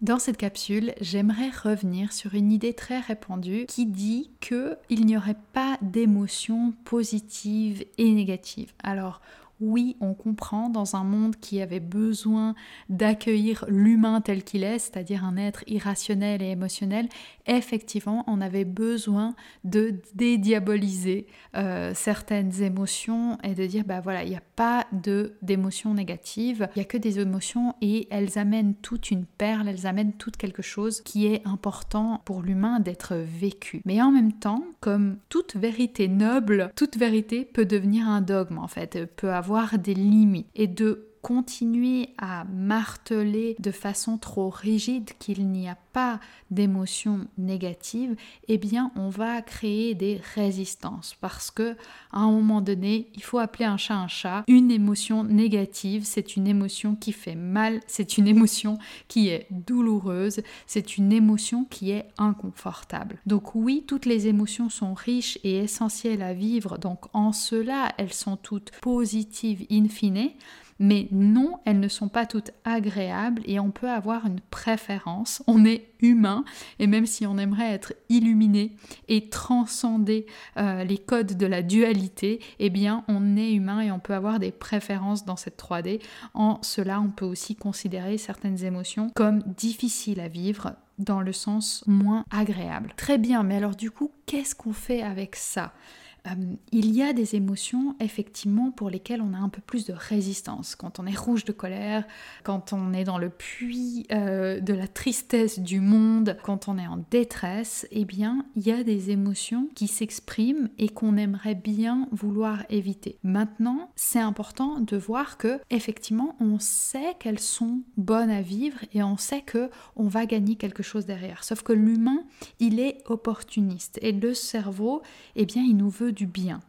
Dans cette capsule, j'aimerais revenir sur une idée très répandue qui dit qu'il n'y aurait pas d'émotions positives et négatives. Alors, oui, on comprend dans un monde qui avait besoin d'accueillir l'humain tel qu'il est, c'est-à-dire un être irrationnel et émotionnel, effectivement, on avait besoin de dédiaboliser euh, certaines émotions et de dire, bah voilà, il n'y a pas d'émotions négatives, il n'y a que des émotions et elles amènent toute une perle, elles amènent tout quelque chose qui est important pour l'humain d'être vécu. Mais en même temps, comme toute vérité noble, toute vérité peut devenir un dogme en fait, peut avoir des limites et de continuer à marteler de façon trop rigide qu'il n'y a pas d'émotions négatives, eh bien on va créer des résistances parce que à un moment donné, il faut appeler un chat un chat. Une émotion négative, c'est une émotion qui fait mal, c'est une émotion qui est douloureuse, c'est une émotion qui est inconfortable. Donc oui, toutes les émotions sont riches et essentielles à vivre, donc en cela, elles sont toutes positives in fine. Mais non, elles ne sont pas toutes agréables et on peut avoir une préférence. On est humain et même si on aimerait être illuminé et transcender euh, les codes de la dualité, eh bien on est humain et on peut avoir des préférences dans cette 3D. En cela, on peut aussi considérer certaines émotions comme difficiles à vivre dans le sens moins agréable. Très bien, mais alors du coup, qu'est-ce qu'on fait avec ça? Euh, il y a des émotions effectivement pour lesquelles on a un peu plus de résistance. Quand on est rouge de colère, quand on est dans le puits euh, de la tristesse du monde, quand on est en détresse, eh bien il y a des émotions qui s'expriment et qu'on aimerait bien vouloir éviter. Maintenant, c'est important de voir que effectivement on sait qu'elles sont bonnes à vivre et on sait que on va gagner quelque chose derrière. Sauf que l'humain, il est opportuniste et le cerveau, eh bien il nous veut du bien.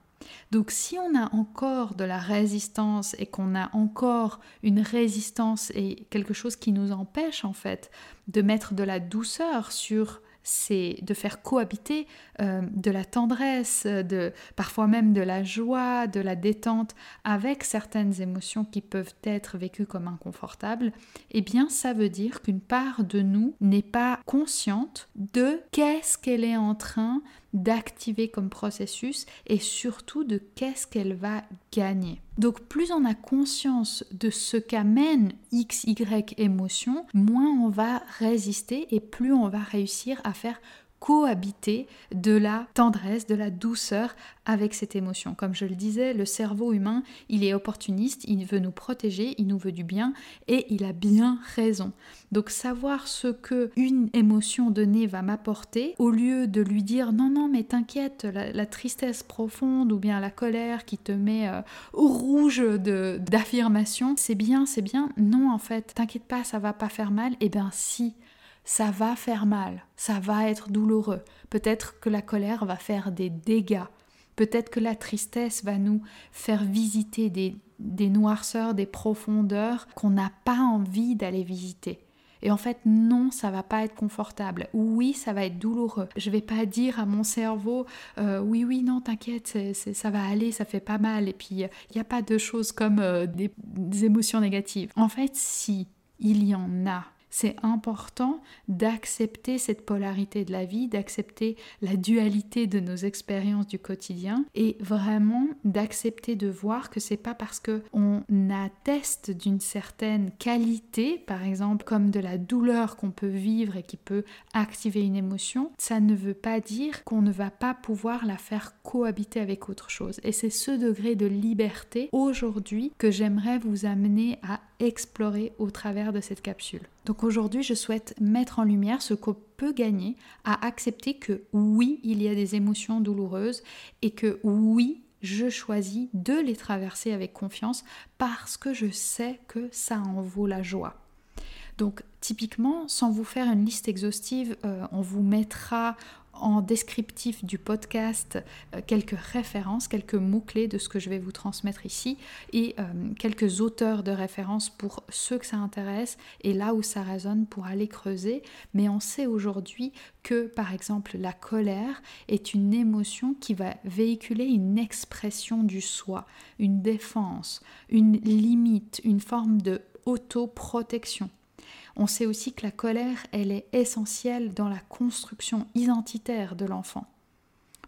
Donc si on a encore de la résistance et qu'on a encore une résistance et quelque chose qui nous empêche en fait de mettre de la douceur sur c'est de faire cohabiter euh, de la tendresse, de parfois même de la joie, de la détente avec certaines émotions qui peuvent être vécues comme inconfortables, eh bien ça veut dire qu'une part de nous n'est pas consciente de qu'est-ce qu'elle est en train d'activer comme processus et surtout de qu'est-ce qu'elle va gagner. Donc plus on a conscience de ce qu'amène X, Y émotion, moins on va résister et plus on va réussir à faire cohabiter de la tendresse, de la douceur avec cette émotion. Comme je le disais, le cerveau humain, il est opportuniste, il veut nous protéger, il nous veut du bien et il a bien raison. Donc savoir ce que une émotion donnée va m'apporter, au lieu de lui dire non non mais t'inquiète, la, tristesse profonde ou bien la colère qui te met euh, au rouge d'affirmation, c'est bien, c'est bien. Non en fait, t'inquiète pas, ça va pas faire mal. Eh bien si ça va faire mal, ça va être douloureux. Peut-être que la colère va faire des dégâts. Peut-être que la tristesse va nous faire visiter des, des noirceurs, des profondeurs qu'on n'a pas envie d'aller visiter. Et en fait, non, ça va pas être confortable. Oui, ça va être douloureux. Je vais pas dire à mon cerveau, euh, oui, oui, non, t'inquiète, ça va aller, ça fait pas mal. Et puis, il n'y a pas de choses comme euh, des émotions négatives. En fait, si il y en a, c'est important d'accepter cette polarité de la vie, d'accepter la dualité de nos expériences du quotidien et vraiment d'accepter de voir que c'est pas parce que on atteste d'une certaine qualité, par exemple comme de la douleur qu'on peut vivre et qui peut activer une émotion, ça ne veut pas dire qu'on ne va pas pouvoir la faire cohabiter avec autre chose. Et c'est ce degré de liberté aujourd'hui que j'aimerais vous amener à explorer au travers de cette capsule. Donc aujourd'hui, je souhaite mettre en lumière ce qu'on peut gagner à accepter que oui, il y a des émotions douloureuses et que oui, je choisis de les traverser avec confiance parce que je sais que ça en vaut la joie. Donc typiquement, sans vous faire une liste exhaustive, euh, on vous mettra en descriptif du podcast euh, quelques références, quelques mots-clés de ce que je vais vous transmettre ici et euh, quelques auteurs de références pour ceux que ça intéresse et là où ça résonne pour aller creuser. Mais on sait aujourd'hui que par exemple la colère est une émotion qui va véhiculer une expression du soi, une défense, une limite, une forme de autoprotection. On sait aussi que la colère, elle est essentielle dans la construction identitaire de l'enfant.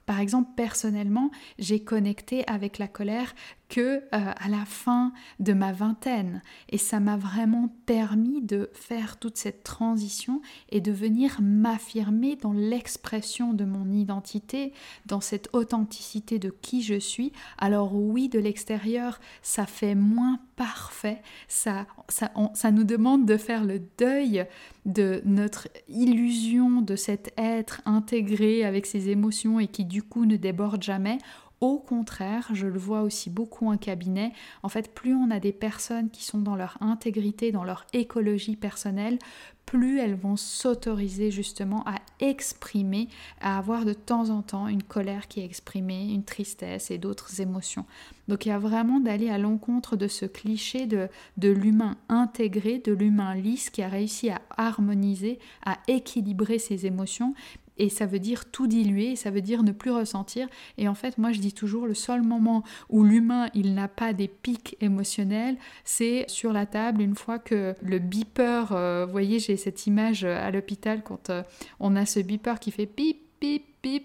Par exemple, personnellement, j'ai connecté avec la colère que euh, à la fin de ma vingtaine. Et ça m'a vraiment permis de faire toute cette transition et de venir m'affirmer dans l'expression de mon identité, dans cette authenticité de qui je suis. Alors oui, de l'extérieur, ça fait moins parfait, ça, ça, ça nous demande de faire le deuil de notre illusion de cet être intégré avec ses émotions et qui du coup ne déborde jamais au contraire, je le vois aussi beaucoup en cabinet, en fait, plus on a des personnes qui sont dans leur intégrité, dans leur écologie personnelle, plus elles vont s'autoriser justement à exprimer, à avoir de temps en temps une colère qui est exprimée, une tristesse et d'autres émotions. Donc il y a vraiment d'aller à l'encontre de ce cliché de, de l'humain intégré, de l'humain lisse qui a réussi à harmoniser, à équilibrer ses émotions, et ça veut dire tout diluer, ça veut dire ne plus ressentir. Et en fait, moi je dis toujours, le seul moment où l'humain il n'a pas des pics émotionnels, c'est sur la table une fois que le beeper, euh, vous voyez, j'ai cette image à l'hôpital quand euh, on a ce beeper qui fait pip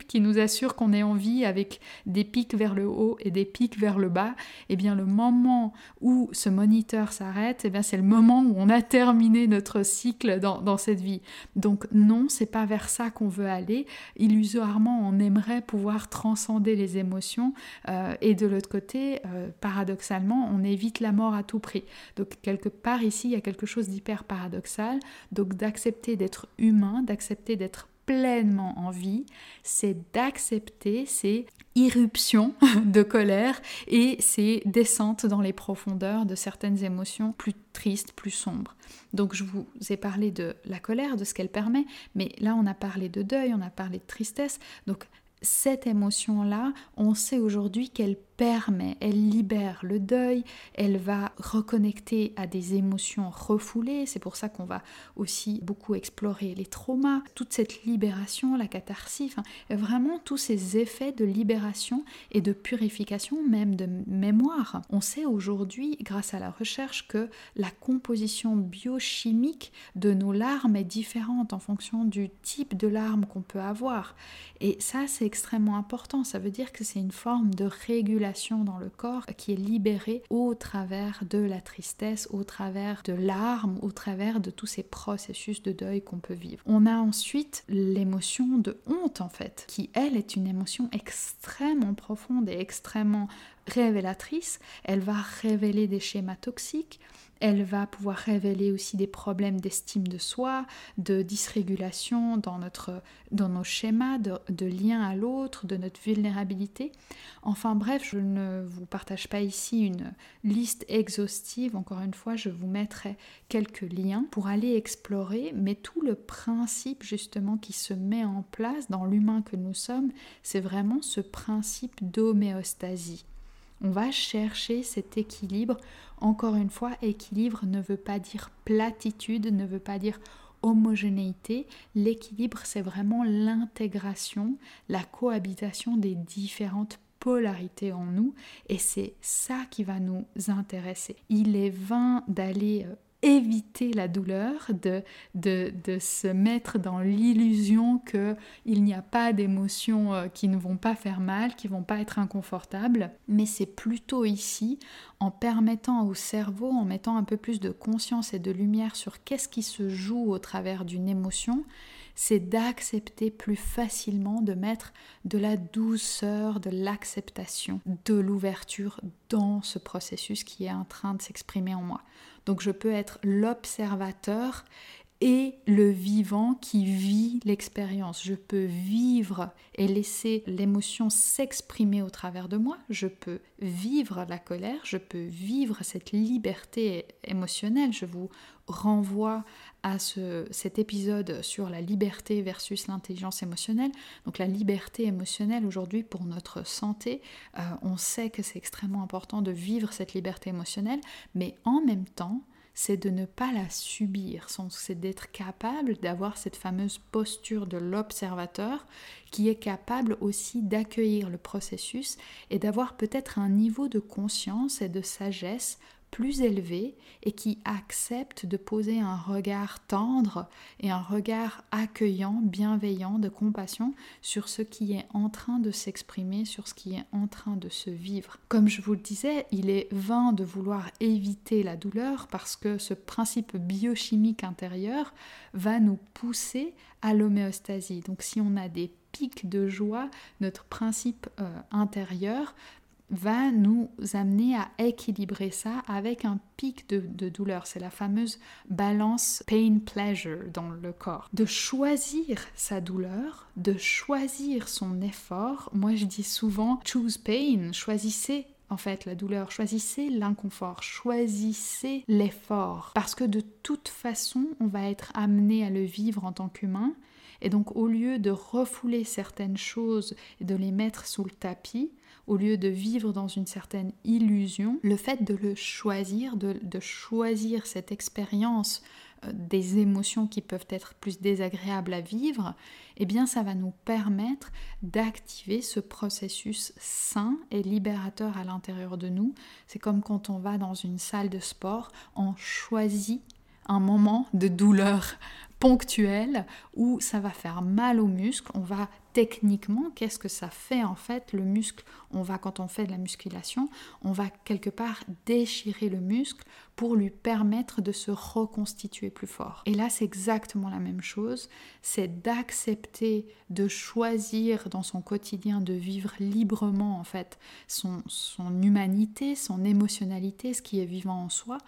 qui nous assure qu'on est en vie avec des pics vers le haut et des pics vers le bas, et eh bien le moment où ce moniteur s'arrête, et eh bien c'est le moment où on a terminé notre cycle dans, cette vie. Donc non, c'est pas vers ça qu'on veut aller. Illusoirement, on aimerait pouvoir transcender les émotions euh, et de l'autre côté, euh, paradoxalement, on évite la mort à tout prix. Donc quelque part ici, il y a quelque chose d'hyper paradoxal. Donc d'accepter d'être humain, d'accepter d'être pleinement en vie, c'est d'accepter ces irruptions de colère et ces descentes dans les profondeurs de certaines émotions plus tristes, plus sombres. Donc je vous ai parlé de la colère, de ce qu'elle permet, mais là on a parlé de deuil, on a parlé de tristesse. Donc cette émotion-là, on sait aujourd'hui qu'elle permet, elle libère le deuil, elle va reconnecter à des émotions refoulées, c'est pour ça qu'on va aussi beaucoup explorer les traumas, toute cette libération, la catharsis, vraiment tous ces effets de libération et de purification, même de mémoire. On sait aujourd'hui, grâce à la recherche, que la composition biochimique de nos larmes est différente en fonction du type de larmes qu'on peut avoir. Et ça, c'est extrêmement important, ça veut dire que c'est une forme de régulation dans le corps qui est libérée au travers de la tristesse, au travers de larmes, au travers de tous ces processus de deuil qu'on peut vivre. On a ensuite l'émotion de honte en fait, qui elle est une émotion extrêmement profonde et extrêmement révélatrice. Elle va révéler des schémas toxiques, elle va pouvoir révéler aussi des problèmes d'estime de soi, de dysrégulation dans, notre, nos schémas, de, de lien à l'autre, de notre vulnérabilité. Enfin bref, je ne vous partage pas ici une liste exhaustive. Encore une fois, je vous mettrai quelques liens pour aller explorer, mais tout le principe justement qui se met en place dans l'humain que nous sommes, c'est vraiment ce principe d'homéostasie. On va chercher cet équilibre. Encore une fois, équilibre ne veut pas dire platitude, ne veut pas dire homogénéité. L'équilibre, c'est vraiment l'intégration, la cohabitation des différentes polarités en nous et c'est ça qui va nous intéresser. Il est vain d'aller euh, éviter la douleur, de, de, se mettre dans l'illusion qu'il n'y a pas d'émotions euh, qui ne vont pas faire mal, qui vont pas être inconfortables, mais c'est plutôt ici, en permettant au cerveau, en mettant un peu plus de conscience et de lumière sur qu'est-ce qui se joue au travers d'une émotion, c'est d'accepter plus facilement, de mettre de la douceur, de l'acceptation, de l'ouverture dans ce processus qui est en train de s'exprimer en moi. Donc je peux être l'observateur et le vivant qui vit l'expérience. Je peux vivre et laisser l'émotion s'exprimer au travers de moi. Je peux vivre la colère, je peux vivre cette liberté émotionnelle. Je vous renvoie à ce, cet épisode sur la liberté versus l'intelligence émotionnelle. Donc la liberté émotionnelle aujourd'hui pour notre santé, euh, on sait que c'est extrêmement important de vivre cette liberté émotionnelle, mais en même temps, c'est de ne pas la subir, c'est d'être capable d'avoir cette fameuse posture de l'observateur qui est capable aussi d'accueillir le processus et d'avoir peut-être un niveau de conscience et de sagesse plus élevé et qui accepte de poser un regard tendre et un regard accueillant, bienveillant, de compassion sur ce qui est en train de s'exprimer, sur ce qui est en train de se vivre. Comme je vous le disais, il est vain de vouloir éviter la douleur parce que ce principe biochimique intérieur va nous pousser à l'homéostasie. Donc si on a des pics de joie, notre principe euh, intérieur va nous amener à équilibrer ça avec un pic de, douleur. C'est la fameuse balance pain-pleasure dans le corps. De choisir sa douleur, de choisir son effort. Moi, je dis souvent choose pain, choisissez en fait la douleur, choisissez l'inconfort, choisissez l'effort. Parce que de toute façon, on va être amené à le vivre en tant qu'humain. Et donc au lieu de refouler certaines choses et de les mettre sous le tapis, au lieu de vivre dans une certaine illusion, le fait de le choisir, de, choisir cette expérience euh, des émotions qui peuvent être plus désagréables à vivre, eh bien ça va nous permettre d'activer ce processus sain et libérateur à l'intérieur de nous. C'est comme quand on va dans une salle de sport, on choisit un moment de douleur ponctuel où ça va faire mal au muscle. On va techniquement, qu'est-ce que ça fait en fait le muscle? On va, quand on fait de la musculation, on va quelque part déchirer le muscle pour lui permettre de se reconstituer plus fort. Et là, c'est exactement la même chose. C'est d'accepter de choisir dans son quotidien de vivre librement en fait son, son humanité, son émotionnalité, ce qui est vivant en soi,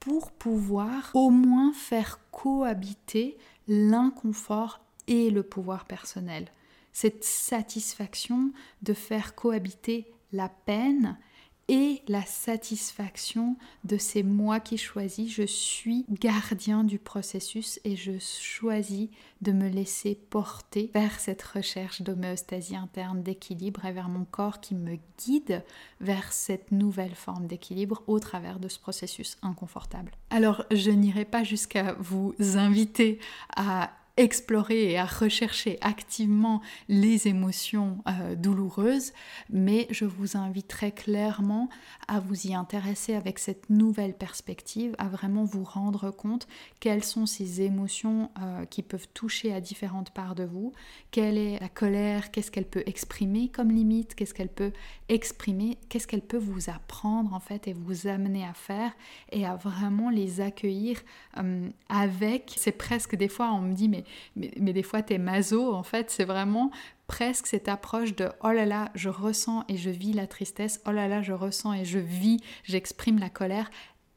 pour pouvoir au moins faire cohabiter l'inconfort et le pouvoir personnel. Cette satisfaction de faire cohabiter la peine et la satisfaction de ces moi qui choisis. Je suis gardien du processus et je choisis de me laisser porter vers cette recherche d'homéostasie interne, d'équilibre et vers mon corps qui me guide vers cette nouvelle forme d'équilibre au travers de ce processus inconfortable. Alors, je n'irai pas jusqu'à vous inviter à explorer et à rechercher activement les émotions euh, douloureuses, mais je vous invite très clairement à vous y intéresser avec cette nouvelle perspective, à vraiment vous rendre compte quelles sont ces émotions euh, qui peuvent toucher à différentes parts de vous, quelle est la colère, qu'est-ce qu'elle peut exprimer comme limite, qu'est-ce qu'elle peut exprimer, qu'est-ce qu'elle peut vous apprendre en fait et vous amener à faire et à vraiment les accueillir euh, avec, c'est presque des fois on me dit mais mais, des fois t'es maso, en fait, c'est vraiment presque cette approche de oh là là, je ressens et je vis la tristesse, oh là là, je ressens et je vis, j'exprime la colère.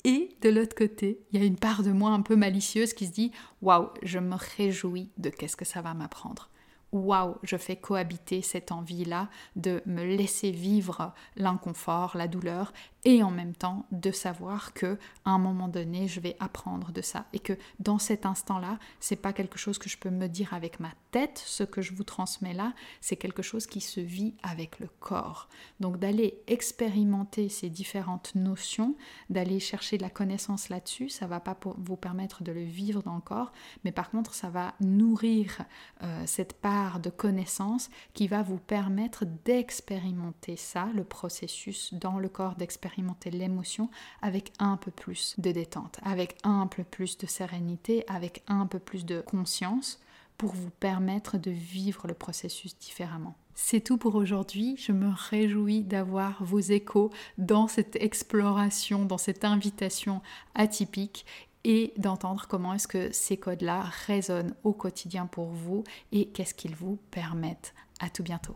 Et de l'autre côté, il y a une part de moi un peu malicieuse qui se dit waouh, je me réjouis de qu'est-ce que ça va m'apprendre waouh, je fais cohabiter cette envie-là de me laisser vivre l'inconfort, la douleur, et en même temps de savoir que à un moment donné, je vais apprendre de ça et que dans cet instant-là, c'est pas quelque chose que je peux me dire avec ma tête, ce que je vous transmets là, c'est quelque chose qui se vit avec le corps. Donc d'aller expérimenter ces différentes notions, d'aller chercher de la connaissance là-dessus, ça va pas vous permettre de le vivre dans le corps, mais par contre, ça va nourrir euh, cette part de connaissances qui va vous permettre d'expérimenter ça, le processus dans le corps, d'expérimenter l'émotion avec un peu plus de détente, avec un peu plus de sérénité, avec un peu plus de conscience pour vous permettre de vivre le processus différemment. C'est tout pour aujourd'hui. Je me réjouis d'avoir vos échos dans cette exploration, dans cette invitation atypique et d'entendre comment est-ce que ces codes-là résonnent au quotidien pour vous et qu'est-ce qu'ils vous permettent. À tout bientôt.